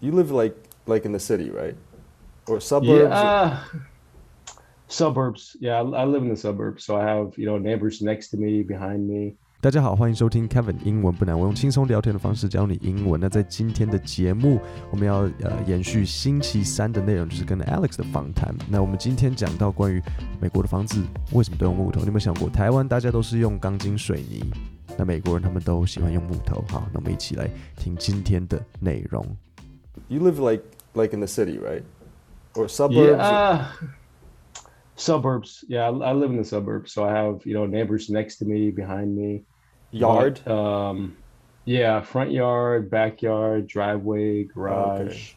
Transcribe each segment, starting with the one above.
You live like like in the city, right? Or suburbs? Yeah, uh, suburbs. Yeah, I, I live in the suburbs, so I have you know neighbors next to me, behind me. 大家好，欢迎收听 Kevin 英文不难。我用轻松聊天的方式教你英文。那在今天的节目，我们要呃延续星期三的内容，就是跟 Alex 的访谈。那我们今天讲到关于美国的房子为什么都用木头？你有没有想过，台湾大家都是用钢筋水泥，那美国人他们都喜欢用木头。好，那我们一起来听今天的内容。You live like like in the city, right? Or suburbs? Yeah, uh, suburbs. Yeah, I, I live in the suburbs, so I have you know neighbors next to me, behind me. Yard? But, um, yeah, front yard, backyard, driveway, garage, Okay.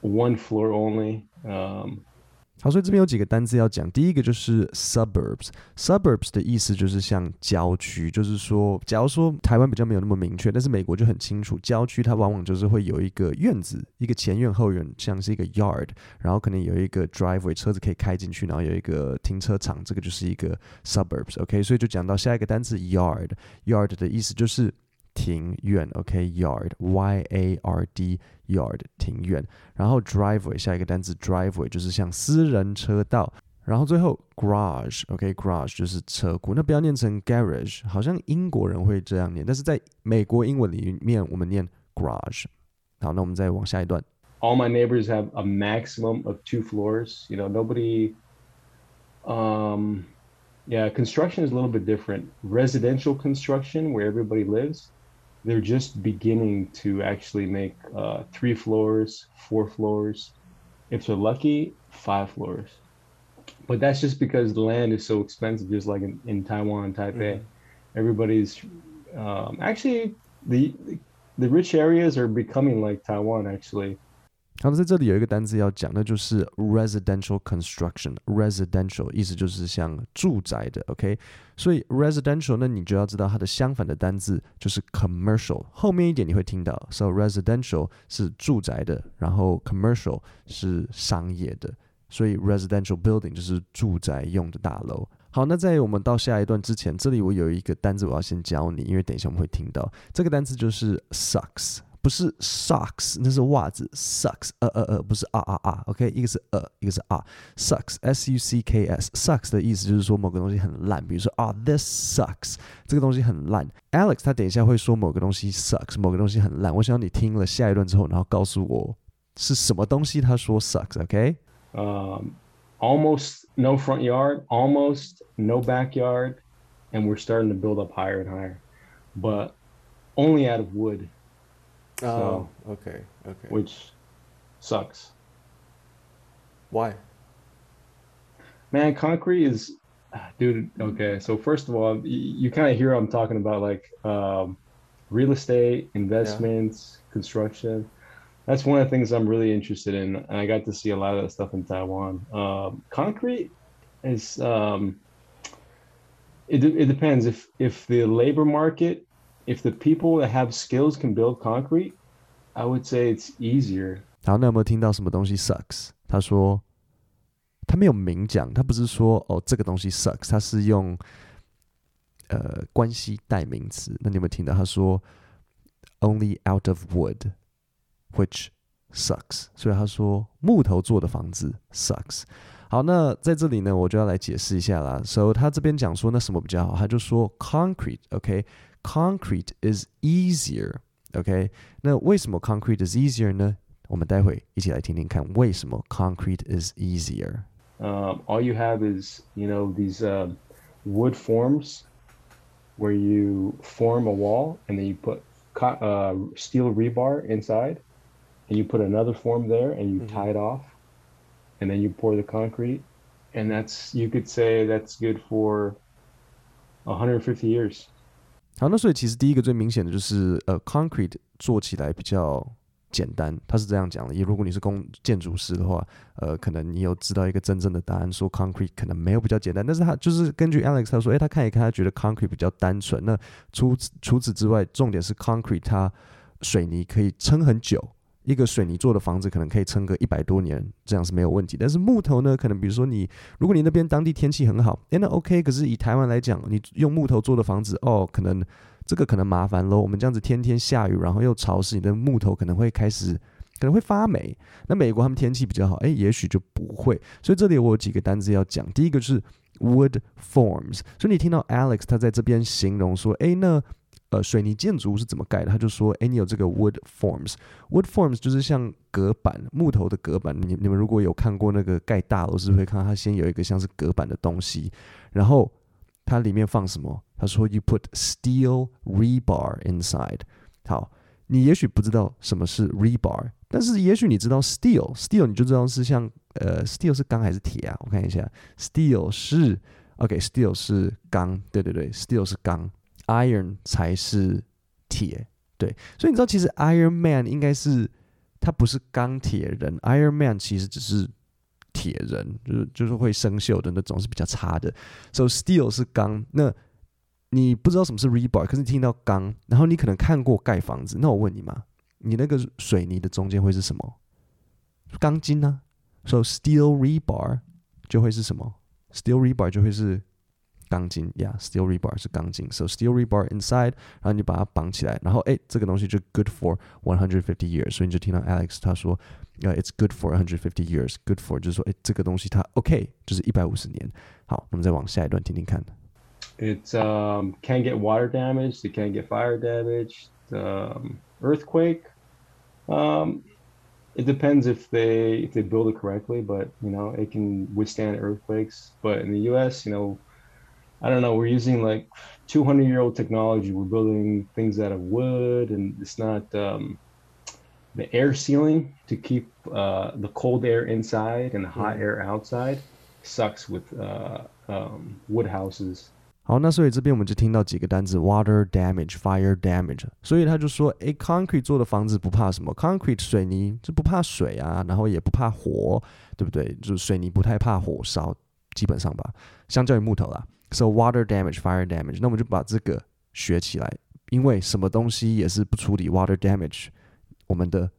one floor only. Um, 好，所以这边有几个单字要讲。第一个就是 suburbs。suburbs 的意思就是像郊区，就是说，假如说台湾比较没有那么明确，但是美国就很清楚，郊区它往往就是会有一个院子，一个前院后院，像是一个 yard，然后可能有一个 driveway，车子可以开进去，然后有一个停车场，这个就是一个 suburbs。OK，所以就讲到下一个单词 yard。yard 的意思就是庭院。OK，yard，y a r d，yard，庭院。然后 driveway 下一个单词 driveway 就是像私人车道，然后最后 garage，OK，garage、就是车库，那不要念成 garage，好像英国人会这样念，但是在美国英文里面我们念 garage。好，那我们再往下一段。 all my neighbors have a maximum of two floors. You know, nobody. Um, yeah, construction is a little bit different. Residential construction, where everybody lives, they're just beginning to actually make uh, three floors, four floors. If they're lucky, five floors. But that's just because the land is so expensive, just like in, in Taiwan, Taipei. Everybody's um, actually the the rich areas are becoming like Taiwan actually. 好，那在这里有一个单词要讲，那就是 residential construction。residential 意思就是像住宅的，OK？所以 residential，那你就要知道它的相反的单字就是 commercial。后面一点你会听到，so residential 是住宅的，然后 commercial 是商业的，所以 residential building 就是住宅用的大楼。好，那在我们到下一段之前，这里我有一个单字我要先教你，因为等一下我们会听到这个单词就是 sucks。不是 socks，那是袜子，sucks，呃呃呃，不是啊啊啊，OK，一个是呃，一个是啊，sucks，s u c k s，sucks 的意思就是说某个东西很烂，比如说啊，this sucks，这个东西很烂。Alex 他等一下会说某个东西 sucks，某个东西很烂。我想你听了下一段之后，然后告诉我是什么东西他说 sucks，OK？、 um, almost no front yard, almost no backyard, and we're starting to build up higher and higher, but only out of wood, Oh, okay, okay. which sucks. Why? Man, concrete is, dude. Okay, so first of all, y- you kind of hear I'm talking about like um, real estate, investments, construction. That's one of the things I'm really interested in, and I got to see a lot of that stuff in Taiwan. Um, concrete is, um, it it depends if if the labor market, if the people that have skills can build concrete, I would say it's easier 好，那有没有听到什么东西 sucks？他说他没有明讲，他不是说哦这个东西 sucks，他是用呃关系代名词。那你有没有听到他说 only out of wood，which sucks？所以他说木头做的房子 sucks。好，那在这里呢，我就要来解释一下啦。So 他这边讲说那什么比较好，他就说 concrete, OK concrete，OK，concrete、is easier。OK，那为什么 concrete is easier 呢？我们待会一起来听听看为什么 concrete is easier。 um, all you have is you know these uh, wood forms where you form a wall and then you put co- uh, steel rebar inside and you put another form there and you tie it off and then you pour the concrete and that's you could say that's good for 150 years 好，那所以其实第一个最明显的就是呃，concrete 做起来比较简单，他是这样讲的。也如果你是工建筑师的话，呃，可能你有知道一个真正的答案，说 concrete 可能没有比较简单，但是他就是根据 Alex 他说，诶，他看一看，他觉得 concrete 比较单纯。那除此除此之外，重点是 concrete 它水泥可以撑很久。一个水泥做的房子可能可以撑个一百多年，这样是没有问题。但是木头呢，可能比如说你，如果你那边当地天气很好，诶，那 OK。可是以台湾来讲，你用木头做的房子，哦，可能这个可能麻烦喽。我们这样子天天下雨，然后又潮湿，你的木头可能会开始可能会发霉。那美国他们天气比较好，哎，也许就不会。所以这里我有几个单词要讲。第一个就是 wood forms，所以你听到 Alex 他在这边形容说，哎，那呃水泥建筑物是怎么盖的？他就说，哎，你有这个 wood forms。wood forms 就是像隔板，木头的隔板。你你们如果有看过那个盖大楼，是不是会看到它先有一个像是隔板的东西，然后它里面放什么？他说，you put steel rebar inside。好，你也许不知道什么是 rebar。但是也许你知道 steel，steel 你就知道是像呃 steel 是钢还是铁啊？我看一下，steel 是 OK，steel 是钢，对对对，steel 是钢，iron 才是铁，对。所以你知道其实 Iron Man 应该是他不是钢铁人，Iron Man 其实只是铁人，就是就是会生锈的那种，是比较差的。So steel 是钢，那你不知道什么是 rebar，可是你听到钢，然后你可能看过盖房子，那我问你嘛？你那个水泥的中间会是什么？钢筋呢？So steel rebar 就会是什么？Steel rebar 就会是钢筋，Yeah，steel rebar 是钢筋。So steel rebar inside，然后你把它绑起来，然后哎，这个东西就 good for one hundred fifty years。所以你就听到 Alex 他说，呃，it's good for one hundred fifty years。Good for 就是说，哎，这个东西它 OK，就是一百五十年。好，那么再往下一段听听看。It's um can get water damage, it can get fire damage. Um, earthquake. Um, it depends if they if they build it correctly, but you know it can withstand earthquakes. But in the U.S., you know, I don't know. We're using like 200 year old technology. We're building things out of wood, and it's not um, the air sealing to keep uh, the cold air inside and the hot mm. air outside. Sucks with uh, um, wood houses. 好，那所以这边我们就听到几个单词：water damage、fire damage。所以他就说，诶，concrete 做的房子不怕什么？concrete 水泥就不怕水啊，然后也不怕火，对不对？就是水泥不太怕火烧，基本上吧，相较于木头啦。 So water damage、fire damage，那我们就把这个学起来，因为什么东西也是不处理 water damage，我们的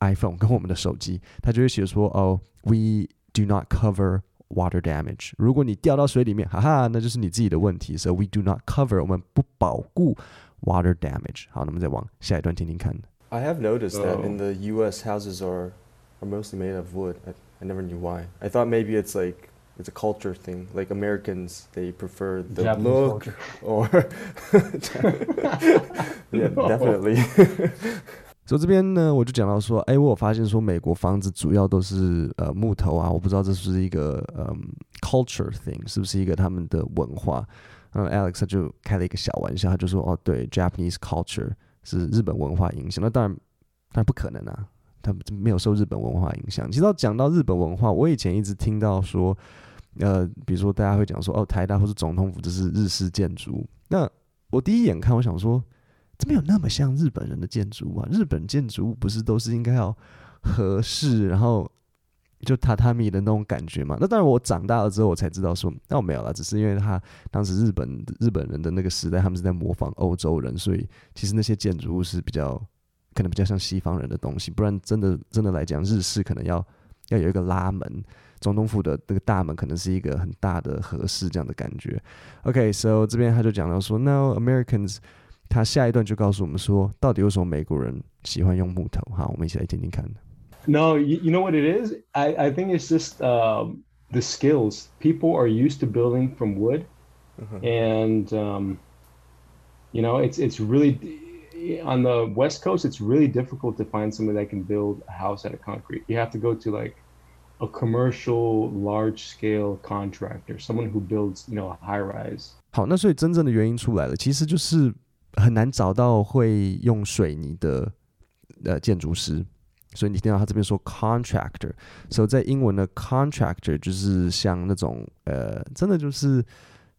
iPhone 跟我们的手机，它就会写说，哦，we do not cover。water damage。如果你掉到水里面，哈哈，那就是你自己的问题。So we do not cover，我们不保护 water damage。好，那么再往下一段听听看。I have noticed that in the U.S. houses are are mostly made of wood. I, I never knew why. I thought maybe it's like it's a culture thing. Like Americans, they prefer the Japanese look culture. or yeah, definitely. 所以这边呢，我就讲到说，哎，我有发现说，美国房子主要都是呃木头啊，我不知道这是不是一个嗯 culture thing，是不是一个他们的文化？嗯，Alex 他就开了一个小玩笑，他就说，哦，对，Japanese culture 是日本文化影响。那当然，当然不可能啊，他没有受日本文化影响。其实讲到日本文化，我以前一直听到说， 呃，比如说大家会讲说，哦，台大或是总统府这是日式建筑。那我第一眼看，我想说。这没有那么像日本人的建筑物啊！日本建筑物不是都是应该要合适，然后就榻榻米的那种感觉嘛？那当然，我长大了之后我才知道说，那我没有了，只是因为他当时日本日本人的那个时代，他们是在模仿欧洲人，所以其实那些建筑物是比较可能比较像西方人的东西。不然，真的真的来讲，日式可能要要有一个拉门，总统府的那个大门可能是一个很大的合适这样的感觉。OK，so 这边他就讲到说，Now Americans。他下一段就告诉我们说，到底为什么美国人喜欢用木头？好，我们一起来听听看。No, you, you know what it is? I, I think it's just um, the skills. People are used to building from wood, uh-huh. and um, you know, it's it's really on the West Coast. It's really difficult to find someone that can build a house out of concrete. You have to go to like a commercial, large scale contractor, someone who builds, you know, a high rise. 好，那所以真正的原因出来了，其实就是很难找到会用水泥的呃建筑师，所以你听到他这边说 contractor，所以在英文的 contractor 就是像那种呃，真的就是。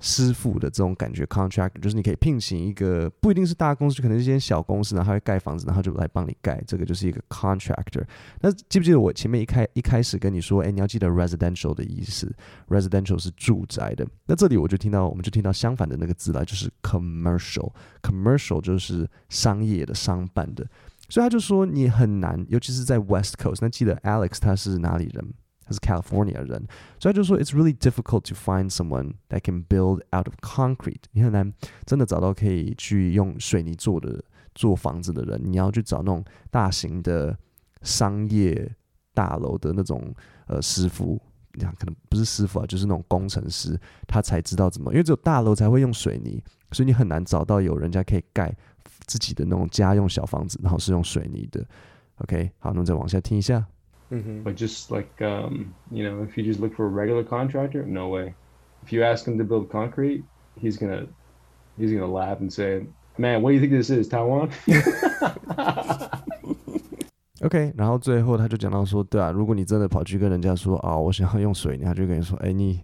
师傅的这种感觉，contract 就是你可以聘请一个不一定是大公司，可能是一间小公司，然后他会盖房子，然后就来帮你盖，这个就是一个 contractor。那记不记得我前面一开一开始跟你说，哎，你要记得 residential 的意思，residential 是住宅的。那这里我就听到，我们就听到相反的那个字来，就是 commercial，commercial 就是商业的、商办的。所以他就说你很难，尤其是在 West Coast。那记得 Alex 他是哪里人？他是 California 人，所以他就说 It's really difficult to find someone that can build out of concrete。你很难真的找到可以去用水泥做的做房子的人。你要去找那种大型的商业大楼的那种呃师傅，你看可能不是师傅啊，就是那种工程师，他才知道怎么，因为只有大楼才会用水泥，所以你很难找到有人家可以盖自己的那种家用小房子，然后是用水泥的。OK，好，那我们再往下听一下。Mm-hmm. But just like um, you know, if you just look for a regular contractor, no way. If you ask him to build concrete, he's gonna he's gonna laugh and say, "Man, what do you think this is, Taiwan?" OK，然后最后他就讲到说，对啊，如果你真的跑去跟人家说啊，我想要用水泥，他就跟你说，哎，你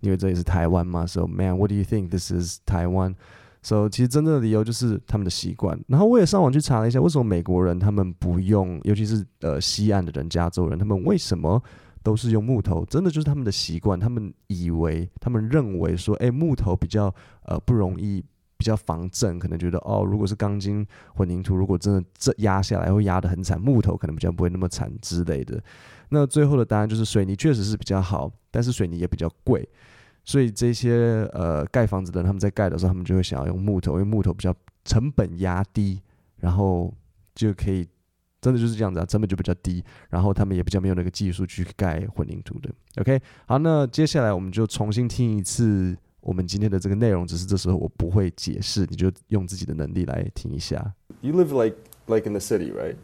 你以为这里是台湾吗？So man, what do you think this is Taiwan? So 其实真正的理由就是他们的习惯。然后我也上网去查了一下，为什么美国人他们不用，尤其是呃西岸的人，加州人，他们为什么都是用木头？真的就是他们的习惯，他们以为，他们认为说，哎，木头比较呃不容易。比较防震，可能觉得哦，如果是钢筋混凝土，如果真的这压下来会压得很惨，木头可能比较不会那么惨之类的。那最后的答案就是水泥确实是比较好，但是水泥也比较贵，所以这些呃盖房子的人他们在盖的时候，他们就会想要用木头，因为木头比较成本压低，然后就可以真的就是这样子啊，成本就比较低，然后他们也比较没有那个技术去盖混凝土的。OK，好，那接下来我们就重新听一次。我们今天的这个内容，只是这时候我不会解释，你就用自己的能力来听一下。You live like like in the city, right?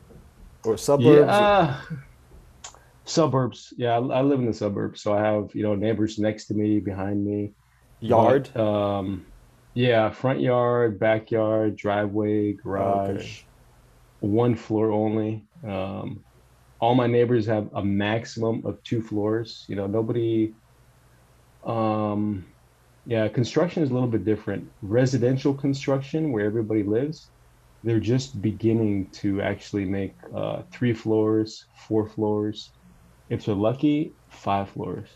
Or suburbs? Yeah. Suburbs. Yeah, I live in the suburbs, so I have you know neighbors next to me, behind me. Yard. But, um, yeah, front yard, backyard, driveway, garage. Okay. One floor only. Um, all my neighbors have a maximum of two floors. You know, nobody. Um, yeah, construction is a little bit different. Residential construction, where everybody lives, they're just beginning to actually make uh, three floors, four floors. If they're lucky, five floors.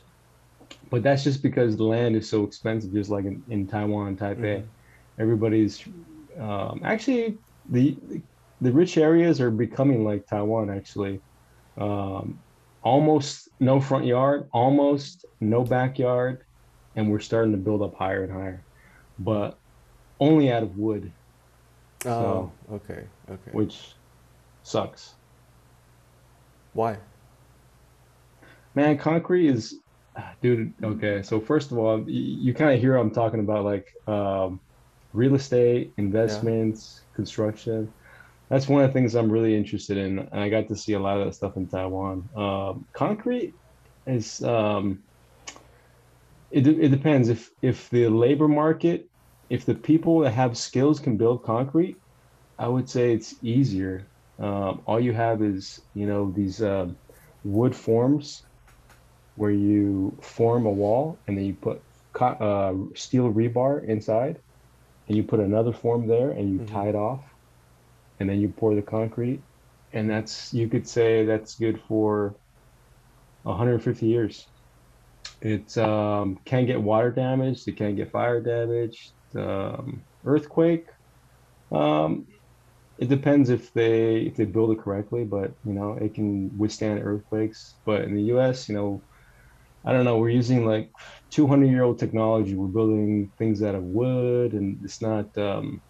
But that's just because the land is so expensive, just like in, in Taiwan, Taipei. Mm-hmm. Everybody's um, actually the the rich areas are becoming like Taiwan. Actually, um, almost no front yard, almost no backyard and we're starting to build up higher and higher, but only out of wood. Oh, so, okay, okay. Which sucks. Why? Man, concrete is, dude. Okay, so first of all, you, you kind of hear I'm talking about like um, real estate, investments, yeah. construction. That's one of the things I'm really interested in, and I got to see a lot of that stuff in Taiwan. Um, concrete is um, it, it depends if if the labor market if the people that have skills can build concrete i would say it's easier um, all you have is you know these uh, wood forms where you form a wall and then you put co- uh, steel rebar inside and you put another form there and you mm-hmm. tie it off and then you pour the concrete and that's you could say that's good for 150 years it um, can get water damage. It can get fire damage. Um, earthquake. Um, it depends if they if they build it correctly, but you know it can withstand earthquakes. But in the U.S., you know, I don't know. We're using like 200 year old technology. We're building things out of wood, and it's not um,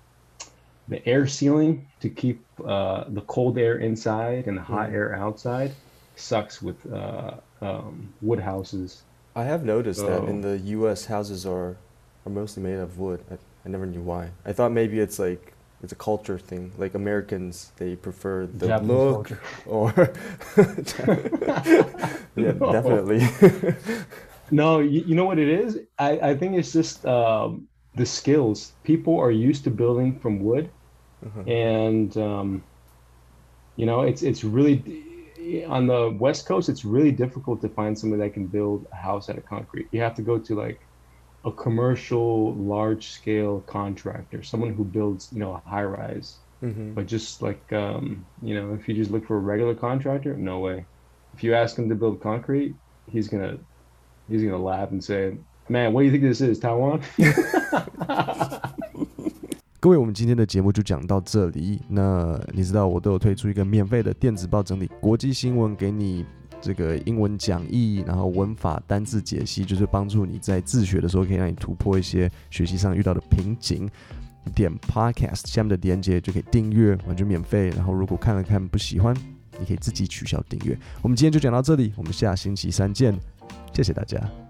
the air sealing to keep uh, the cold air inside and the hot air outside. Sucks with uh, um, wood houses. I have noticed that in the U.S. houses are are mostly made of wood. I, I never knew why. I thought maybe it's like it's a culture thing. Like Americans, they prefer the Japanese look culture. or yeah, no. definitely. no, you, you, know what it is? I, I think it's just um, the skills. People are used to building from wood, uh-huh. and um, you know, it's it's really on the west coast it's really difficult to find somebody that can build a house out of concrete you have to go to like a commercial large scale contractor someone who builds you know a high rise mm-hmm. but just like um, you know if you just look for a regular contractor no way if you ask him to build concrete he's gonna he's gonna laugh and say man what do you think this is taiwan 各位，我们今天的节目就讲到这里。那你知道我都有推出一个免费的电子报，整理国际新闻，给你 这个英文讲义，然后文法、单字解析，就是帮助你在自学的时候可以让你突破一些学习上遇到的瓶颈。点 Podcast 下面的链接就可以订阅，完全免费。然后如果看了看不喜欢，你可以自己取消订阅。我们今天就讲到这里，我们下星期三见，谢谢大家。